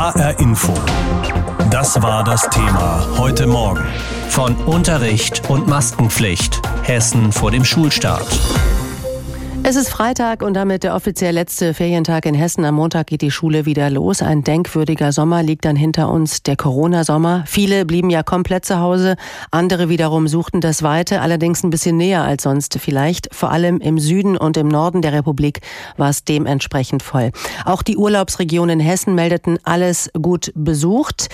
HR Info. Das war das Thema heute Morgen. Von Unterricht und Maskenpflicht. Hessen vor dem Schulstart. Es ist Freitag und damit der offiziell letzte Ferientag in Hessen. Am Montag geht die Schule wieder los. Ein denkwürdiger Sommer liegt dann hinter uns, der Corona-Sommer. Viele blieben ja komplett zu Hause, andere wiederum suchten das Weite, allerdings ein bisschen näher als sonst vielleicht. Vor allem im Süden und im Norden der Republik war es dementsprechend voll. Auch die Urlaubsregionen Hessen meldeten alles gut besucht.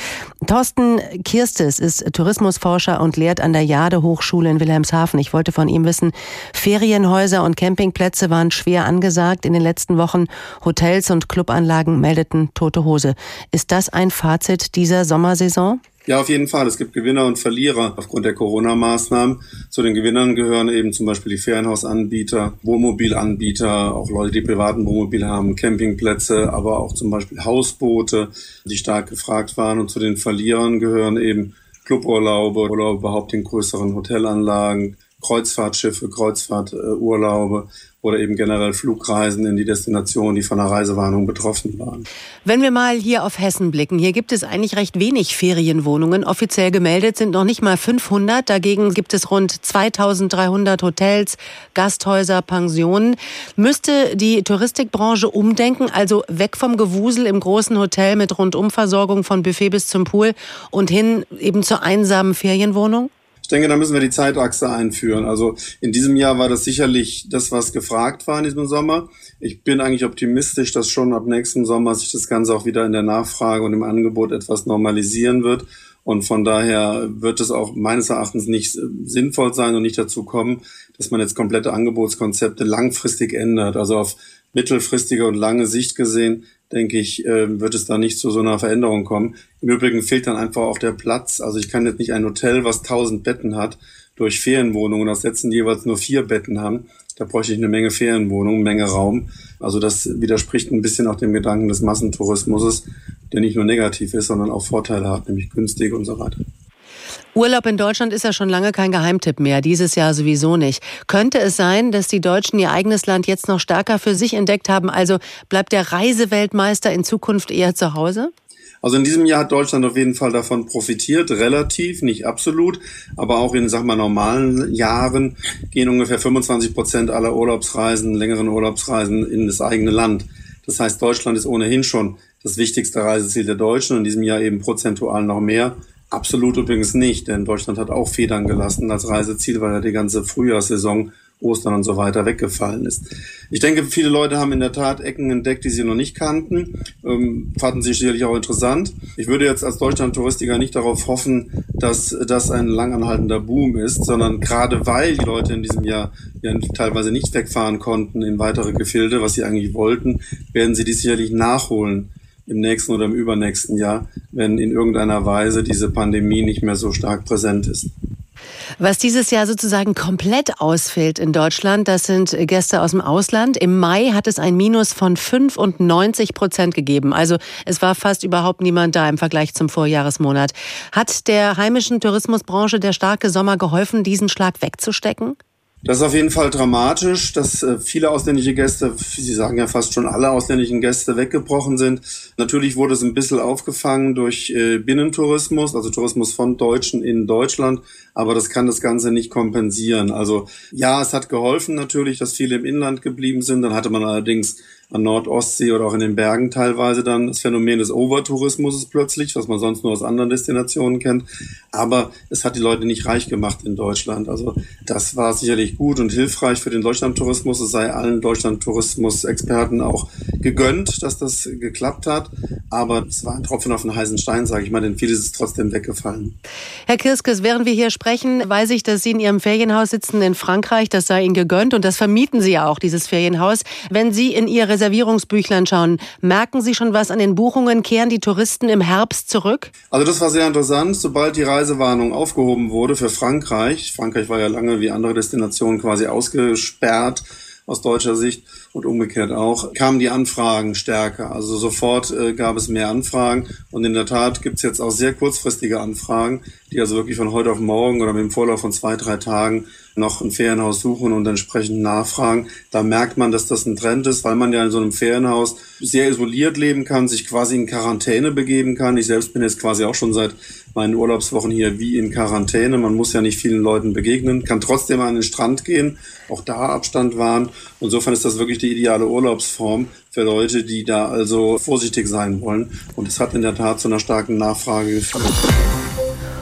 Thorsten Kirstes ist Tourismusforscher und lehrt an der Jade Hochschule in Wilhelmshaven. Ich wollte von ihm wissen, Ferienhäuser und Campingplätze Plätze waren schwer angesagt in den letzten Wochen. Hotels und Clubanlagen meldeten tote Hose. Ist das ein Fazit dieser Sommersaison? Ja, auf jeden Fall. Es gibt Gewinner und Verlierer aufgrund der Corona-Maßnahmen. Zu den Gewinnern gehören eben zum Beispiel die Ferienhausanbieter, Wohnmobilanbieter, auch Leute, die privaten Wohnmobil haben, Campingplätze, aber auch zum Beispiel Hausboote, die stark gefragt waren. Und zu den Verlierern gehören eben Cluburlaube oder überhaupt in größeren Hotelanlagen, Kreuzfahrtschiffe, Kreuzfahrturlaube oder eben generell Flugreisen in die Destination, die von der Reisewarnung betroffen waren. Wenn wir mal hier auf Hessen blicken, hier gibt es eigentlich recht wenig Ferienwohnungen. Offiziell gemeldet sind noch nicht mal 500. Dagegen gibt es rund 2300 Hotels, Gasthäuser, Pensionen. Müsste die Touristikbranche umdenken, also weg vom Gewusel im großen Hotel mit Rundumversorgung von Buffet bis zum Pool und hin eben zur einsamen Ferienwohnung? Ich denke, da müssen wir die Zeitachse einführen. Also in diesem Jahr war das sicherlich das, was gefragt war in diesem Sommer. Ich bin eigentlich optimistisch, dass schon ab nächsten Sommer sich das Ganze auch wieder in der Nachfrage und im Angebot etwas normalisieren wird. Und von daher wird es auch meines Erachtens nicht sinnvoll sein und nicht dazu kommen, dass man jetzt komplette Angebotskonzepte langfristig ändert. Also auf mittelfristige und lange Sicht gesehen denke ich, äh, wird es da nicht zu so einer Veränderung kommen. Im Übrigen fehlt dann einfach auch der Platz. Also ich kann jetzt nicht ein Hotel, was 1000 Betten hat, durch Ferienwohnungen ersetzen, die jeweils nur vier Betten haben. Da bräuchte ich eine Menge Ferienwohnungen, Menge Raum. Also das widerspricht ein bisschen auch dem Gedanken des Massentourismus, der nicht nur negativ ist, sondern auch Vorteile hat, nämlich günstig und so weiter. Urlaub in Deutschland ist ja schon lange kein Geheimtipp mehr, dieses Jahr sowieso nicht. Könnte es sein, dass die Deutschen ihr eigenes Land jetzt noch stärker für sich entdeckt haben? Also bleibt der Reiseweltmeister in Zukunft eher zu Hause? Also in diesem Jahr hat Deutschland auf jeden Fall davon profitiert, relativ, nicht absolut, aber auch in, sag mal, normalen Jahren gehen ungefähr 25 Prozent aller Urlaubsreisen, längeren Urlaubsreisen in das eigene Land. Das heißt, Deutschland ist ohnehin schon das wichtigste Reiseziel der Deutschen, in diesem Jahr eben prozentual noch mehr. Absolut übrigens nicht, denn Deutschland hat auch Federn gelassen als Reiseziel, weil ja die ganze Frühjahrssaison, Ostern und so weiter weggefallen ist. Ich denke, viele Leute haben in der Tat Ecken entdeckt, die sie noch nicht kannten, ähm, fanden sie sicherlich auch interessant. Ich würde jetzt als Deutschland-Touristiker nicht darauf hoffen, dass das ein langanhaltender Boom ist, sondern gerade weil die Leute in diesem Jahr ja teilweise nicht wegfahren konnten in weitere Gefilde, was sie eigentlich wollten, werden sie dies sicherlich nachholen im nächsten oder im übernächsten Jahr, wenn in irgendeiner Weise diese Pandemie nicht mehr so stark präsent ist. Was dieses Jahr sozusagen komplett ausfällt in Deutschland, das sind Gäste aus dem Ausland. Im Mai hat es ein Minus von 95 Prozent gegeben. Also es war fast überhaupt niemand da im Vergleich zum Vorjahresmonat. Hat der heimischen Tourismusbranche der starke Sommer geholfen, diesen Schlag wegzustecken? Das ist auf jeden Fall dramatisch, dass äh, viele ausländische Gäste, Sie sagen ja fast schon alle ausländischen Gäste weggebrochen sind. Natürlich wurde es ein bisschen aufgefangen durch äh, Binnentourismus, also Tourismus von Deutschen in Deutschland, aber das kann das Ganze nicht kompensieren. Also ja, es hat geholfen natürlich, dass viele im Inland geblieben sind. Dann hatte man allerdings an Nordostsee oder auch in den Bergen teilweise dann das Phänomen des Overtourismus plötzlich, was man sonst nur aus anderen Destinationen kennt. Aber es hat die Leute nicht reich gemacht in Deutschland. Also das war sicherlich gut und hilfreich für den Deutschlandtourismus. Es sei allen Deutschlandtourismus-Experten auch gegönnt, dass das geklappt hat. Aber es war ein Tropfen auf den heißen Stein, sage ich mal, denn vieles ist trotzdem weggefallen. Herr Kirskes, während wir hier sprechen, weiß ich, dass Sie in Ihrem Ferienhaus sitzen in Frankreich. Das sei Ihnen gegönnt und das vermieten Sie ja auch, dieses Ferienhaus. Wenn Sie in Ihre Reservierungsbüchlein schauen. Merken Sie schon was an den Buchungen? Kehren die Touristen im Herbst zurück? Also das war sehr interessant. Sobald die Reisewarnung aufgehoben wurde für Frankreich, Frankreich war ja lange wie andere Destinationen quasi ausgesperrt, aus deutscher Sicht und umgekehrt auch, kamen die Anfragen stärker. Also sofort äh, gab es mehr Anfragen und in der Tat gibt es jetzt auch sehr kurzfristige Anfragen, die also wirklich von heute auf morgen oder mit dem Vorlauf von zwei, drei Tagen noch ein Ferienhaus suchen und entsprechend nachfragen. Da merkt man, dass das ein Trend ist, weil man ja in so einem Ferienhaus sehr isoliert leben kann, sich quasi in Quarantäne begeben kann. Ich selbst bin jetzt quasi auch schon seit meinen Urlaubswochen hier wie in Quarantäne. Man muss ja nicht vielen Leuten begegnen, kann trotzdem an den Strand gehen, auch da Abstand wahren. Insofern ist das wirklich die ideale Urlaubsform für Leute, die da also vorsichtig sein wollen. Und es hat in der Tat zu einer starken Nachfrage geführt.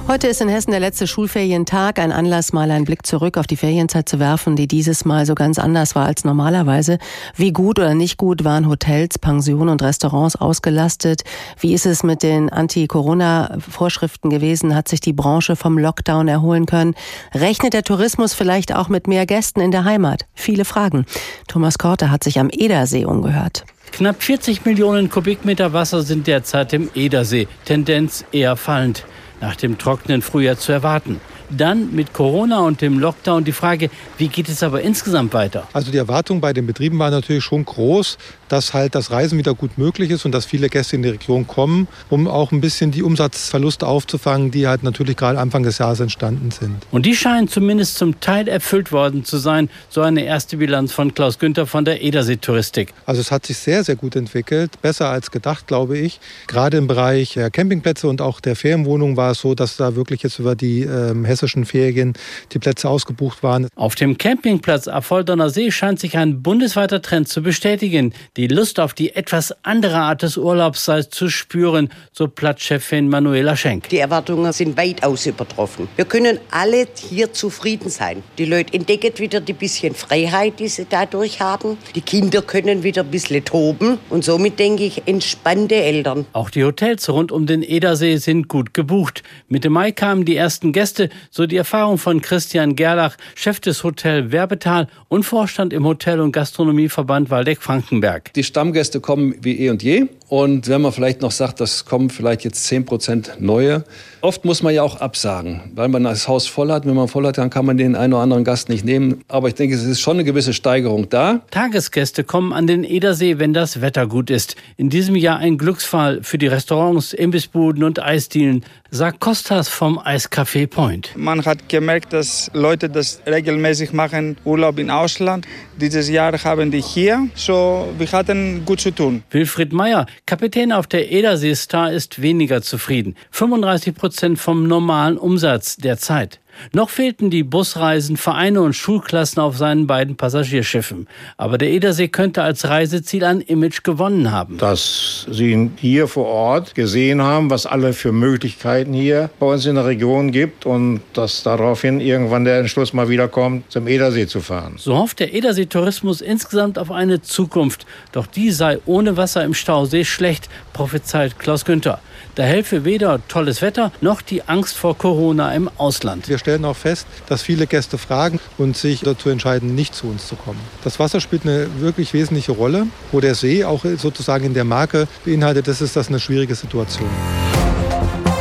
Heute ist in Hessen der letzte Schulferientag. Ein Anlass, mal einen Blick zurück auf die Ferienzeit zu werfen, die dieses Mal so ganz anders war als normalerweise. Wie gut oder nicht gut waren Hotels, Pensionen und Restaurants ausgelastet? Wie ist es mit den Anti-Corona-Vorschriften gewesen? Hat sich die Branche vom Lockdown erholen können? Rechnet der Tourismus vielleicht auch mit mehr Gästen in der Heimat? Viele Fragen. Thomas Korte hat sich am Edersee umgehört. Knapp 40 Millionen Kubikmeter Wasser sind derzeit im Edersee. Tendenz eher fallend nach dem trockenen Frühjahr zu erwarten. Dann mit Corona und dem Lockdown die Frage, wie geht es aber insgesamt weiter? Also die Erwartung bei den Betrieben war natürlich schon groß, dass halt das Reisen wieder gut möglich ist und dass viele Gäste in die Region kommen, um auch ein bisschen die Umsatzverluste aufzufangen, die halt natürlich gerade Anfang des Jahres entstanden sind. Und die scheinen zumindest zum Teil erfüllt worden zu sein. So eine erste Bilanz von Klaus Günther von der Edersee Touristik. Also es hat sich sehr, sehr gut entwickelt. Besser als gedacht, glaube ich. Gerade im Bereich der Campingplätze und auch der Ferienwohnungen war es so, dass da wirklich jetzt über die ähm, hessischen Ferien die Plätze ausgebucht waren. Auf dem Campingplatz Affolderner See scheint sich ein bundesweiter Trend zu bestätigen. Die Lust auf die etwas andere Art des Urlaubs sei zu spüren, so Platzchefin Manuela Schenk. Die Erwartungen sind weitaus übertroffen. Wir können alle hier zufrieden sein. Die Leute entdecken wieder die bisschen Freiheit, die sie dadurch haben. Die Kinder können wieder ein bisschen toben und somit denke ich entspannte Eltern. Auch die Hotels rund um den Edersee sind gut gebucht. Mitte Mai kamen die ersten Gäste, so die Erfahrung von Christian Gerlach, Chef des Hotel Werbetal und Vorstand im Hotel- und Gastronomieverband Waldeck-Frankenberg. Die Stammgäste kommen wie eh und je. Und wenn man vielleicht noch sagt, das kommen vielleicht jetzt 10 Prozent neue. Oft muss man ja auch absagen, weil man das Haus voll hat. Wenn man voll hat, dann kann man den einen oder anderen Gast nicht nehmen. Aber ich denke, es ist schon eine gewisse Steigerung da. Tagesgäste kommen an den Edersee, wenn das Wetter gut ist. In diesem Jahr ein Glücksfall für die Restaurants, Imbissbuden und Eisdielen, sagt Kostas vom Eiscafé Point. Man hat gemerkt, dass Leute das regelmäßig machen, Urlaub im Ausland. Dieses Jahr haben die hier, so wir hatten gut zu tun. Wilfried Meyer, Kapitän auf der Edersee Star, ist weniger zufrieden. 35 Prozent vom normalen Umsatz der Zeit. Noch fehlten die Busreisen, Vereine und Schulklassen auf seinen beiden Passagierschiffen. Aber der Edersee könnte als Reiseziel ein Image gewonnen haben. Dass sie ihn hier vor Ort gesehen haben, was alle für Möglichkeiten hier bei uns in der Region gibt und dass daraufhin irgendwann der Entschluss mal wieder kommt, zum Edersee zu fahren. So hofft der Edersee-Tourismus insgesamt auf eine Zukunft. Doch die sei ohne Wasser im Stausee schlecht, prophezeit Klaus Günther. Da helfe weder tolles Wetter noch die Angst vor Corona im Ausland. Wir stellen auch fest, dass viele Gäste fragen und sich dazu entscheiden, nicht zu uns zu kommen. Das Wasser spielt eine wirklich wesentliche Rolle. Wo der See auch sozusagen in der Marke beinhaltet, das ist das eine schwierige Situation.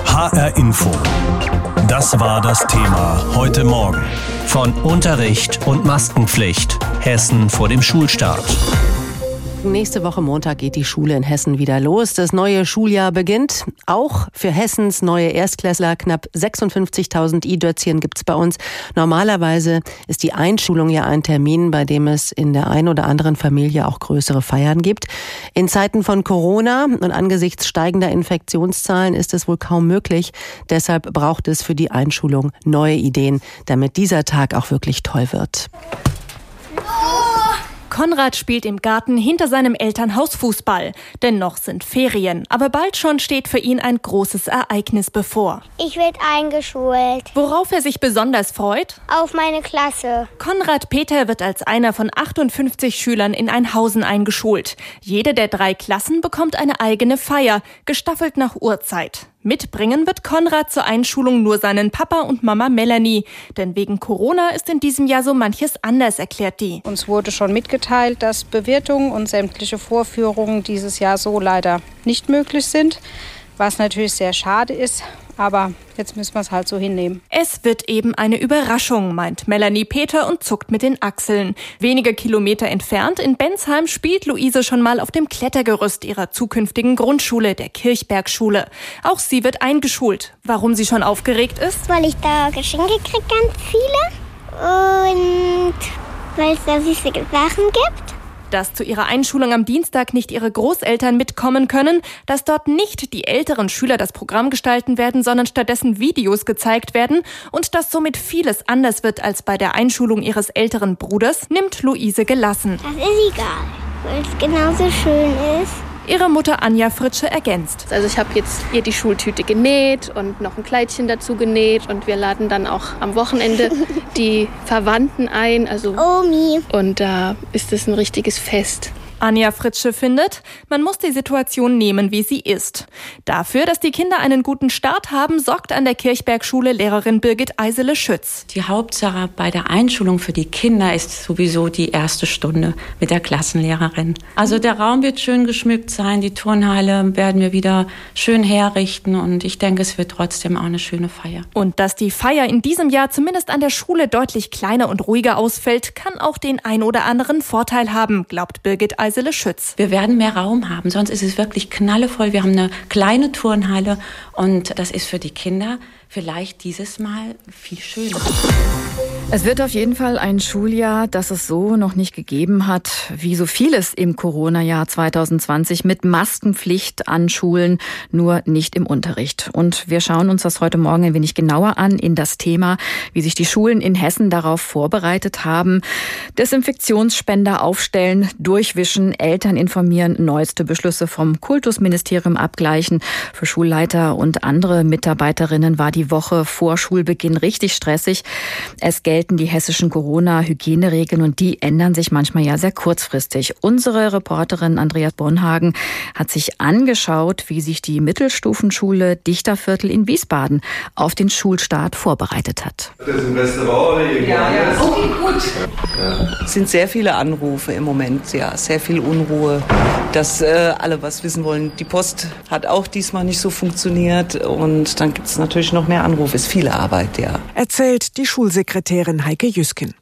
HR Info. Das war das Thema heute Morgen. Von Unterricht und Maskenpflicht. Hessen vor dem Schulstart. Nächste Woche Montag geht die Schule in Hessen wieder los. Das neue Schuljahr beginnt. Auch für Hessens neue Erstklässler. Knapp 56.000 I-Dötzchen gibt's bei uns. Normalerweise ist die Einschulung ja ein Termin, bei dem es in der einen oder anderen Familie auch größere Feiern gibt. In Zeiten von Corona und angesichts steigender Infektionszahlen ist es wohl kaum möglich. Deshalb braucht es für die Einschulung neue Ideen, damit dieser Tag auch wirklich toll wird. Konrad spielt im Garten hinter seinem Elternhaus Fußball. Denn noch sind Ferien. Aber bald schon steht für ihn ein großes Ereignis bevor. Ich werde eingeschult. Worauf er sich besonders freut? Auf meine Klasse. Konrad Peter wird als einer von 58 Schülern in Einhausen eingeschult. Jede der drei Klassen bekommt eine eigene Feier, gestaffelt nach Uhrzeit. Mitbringen wird Konrad zur Einschulung nur seinen Papa und Mama Melanie. Denn wegen Corona ist in diesem Jahr so manches anders, erklärt die. Uns wurde schon mitgeteilt, dass Bewirtungen und sämtliche Vorführungen dieses Jahr so leider nicht möglich sind. Was natürlich sehr schade ist, aber jetzt müssen wir es halt so hinnehmen. Es wird eben eine Überraschung, meint Melanie Peter und zuckt mit den Achseln. Wenige Kilometer entfernt in Bensheim spielt Luise schon mal auf dem Klettergerüst ihrer zukünftigen Grundschule, der Kirchbergschule. Auch sie wird eingeschult. Warum sie schon aufgeregt ist? Weil ich da Geschenke kriege, ganz viele. Und weil es da süße Sachen gibt. Dass zu ihrer Einschulung am Dienstag nicht ihre Großeltern mitkommen können, dass dort nicht die älteren Schüler das Programm gestalten werden, sondern stattdessen Videos gezeigt werden und dass somit vieles anders wird als bei der Einschulung ihres älteren Bruders, nimmt Luise gelassen. Das ist egal, weil es genauso schön ist. Ihre Mutter Anja Fritsche ergänzt. Also ich habe jetzt ihr die Schultüte genäht und noch ein Kleidchen dazu genäht und wir laden dann auch am Wochenende die Verwandten ein. Also Omi. Und da ist es ein richtiges Fest. Anja Fritsche findet, man muss die Situation nehmen, wie sie ist. Dafür, dass die Kinder einen guten Start haben, sorgt an der Kirchbergschule Lehrerin Birgit Eisele Schütz. Die Hauptsache bei der Einschulung für die Kinder ist sowieso die erste Stunde mit der Klassenlehrerin. Also der Raum wird schön geschmückt sein, die Turnhalle werden wir wieder schön herrichten und ich denke, es wird trotzdem auch eine schöne Feier. Und dass die Feier in diesem Jahr zumindest an der Schule deutlich kleiner und ruhiger ausfällt, kann auch den ein oder anderen Vorteil haben, glaubt Birgit Eisele. Eisele Schütz. Wir werden mehr Raum haben, sonst ist es wirklich knallevoll. Wir haben eine kleine Turnhalle und das ist für die Kinder vielleicht dieses Mal viel schöner. Es wird auf jeden Fall ein Schuljahr, das es so noch nicht gegeben hat, wie so vieles im Corona-Jahr 2020 mit Maskenpflicht an Schulen, nur nicht im Unterricht. Und wir schauen uns das heute Morgen ein wenig genauer an in das Thema, wie sich die Schulen in Hessen darauf vorbereitet haben. Desinfektionsspender aufstellen, durchwischen, Eltern informieren, neueste Beschlüsse vom Kultusministerium abgleichen. Für Schulleiter und andere Mitarbeiterinnen war die Woche vor Schulbeginn richtig stressig. Es gelten die hessischen Corona-Hygieneregeln und die ändern sich manchmal ja sehr kurzfristig. Unsere Reporterin Andreas Bonhagen hat sich angeschaut, wie sich die Mittelstufenschule Dichterviertel in Wiesbaden auf den Schulstart vorbereitet hat. Das ist ein Restaurant oder Ja, ja, okay, gut. Es sind sehr viele Anrufe im Moment, ja, sehr viel Unruhe, dass äh, alle was wissen wollen. Die Post hat auch diesmal nicht so funktioniert und dann gibt es natürlich noch mehr Anrufe. Ist viele Arbeit, ja. Erzählt die Schulsekretärin Sekretärin Heike Jüsken.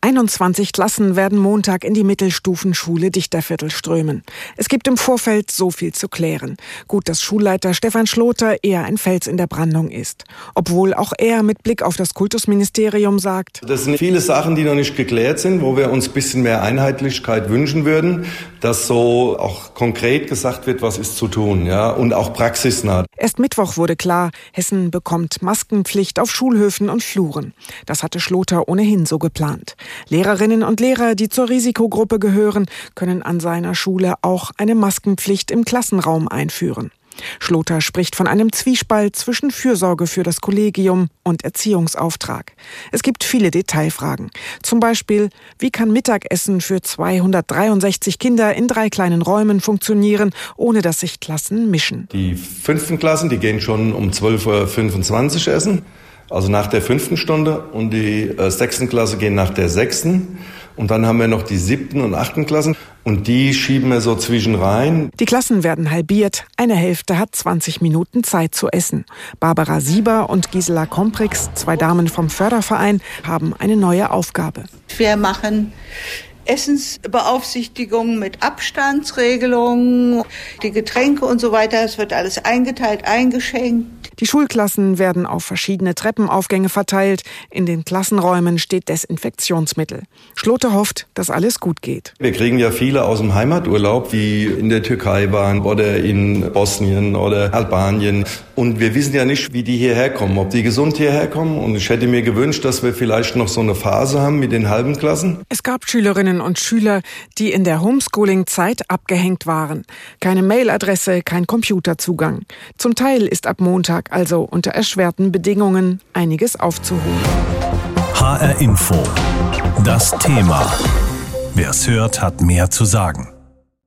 21 Klassen werden Montag in die Mittelstufenschule Dichterviertel strömen. Es gibt im Vorfeld so viel zu klären. Gut, dass Schulleiter Stefan Schloter eher ein Fels in der Brandung ist. Obwohl auch er mit Blick auf das Kultusministerium sagt, das sind viele Sachen, die noch nicht geklärt sind, wo wir uns ein bisschen mehr Einheitlichkeit wünschen würden, dass so auch konkret gesagt wird, was ist zu tun, ja, und auch praxisnah. Erst Mittwoch wurde klar, Hessen bekommt Maskenpflicht auf Schulhöfen und Fluren. Das hatte Schloter ohnehin so geplant geplant. Lehrerinnen und Lehrer, die zur Risikogruppe gehören, können an seiner Schule auch eine Maskenpflicht im Klassenraum einführen. Schloter spricht von einem Zwiespalt zwischen Fürsorge für das Kollegium und Erziehungsauftrag. Es gibt viele Detailfragen. Zum Beispiel, wie kann Mittagessen für 263 Kinder in drei kleinen Räumen funktionieren, ohne dass sich Klassen mischen? Die fünften Klassen, die gehen schon um 12.25 Uhr essen also nach der fünften Stunde und die äh, sechsten Klasse gehen nach der sechsten. Und dann haben wir noch die siebten und achten Klassen und die schieben wir so zwischen rein. Die Klassen werden halbiert. Eine Hälfte hat 20 Minuten Zeit zu essen. Barbara Sieber und Gisela Komprix, zwei Damen vom Förderverein, haben eine neue Aufgabe. Wir machen Essensbeaufsichtigung mit Abstandsregelungen, die Getränke und so weiter. Es wird alles eingeteilt, eingeschenkt. Die Schulklassen werden auf verschiedene Treppenaufgänge verteilt. In den Klassenräumen steht Desinfektionsmittel. Schlote hofft, dass alles gut geht. Wir kriegen ja viele aus dem Heimaturlaub, die in der Türkei waren oder in Bosnien oder Albanien. Und wir wissen ja nicht, wie die hierher kommen, ob die gesund hierher kommen. Und ich hätte mir gewünscht, dass wir vielleicht noch so eine Phase haben mit den halben Klassen. Es gab Schülerinnen und Schüler, die in der Homeschooling-Zeit abgehängt waren. Keine Mailadresse, kein Computerzugang. Zum Teil ist ab Montag also unter erschwerten Bedingungen einiges aufzuholen. HR Info. Das Thema. Wer es hört, hat mehr zu sagen.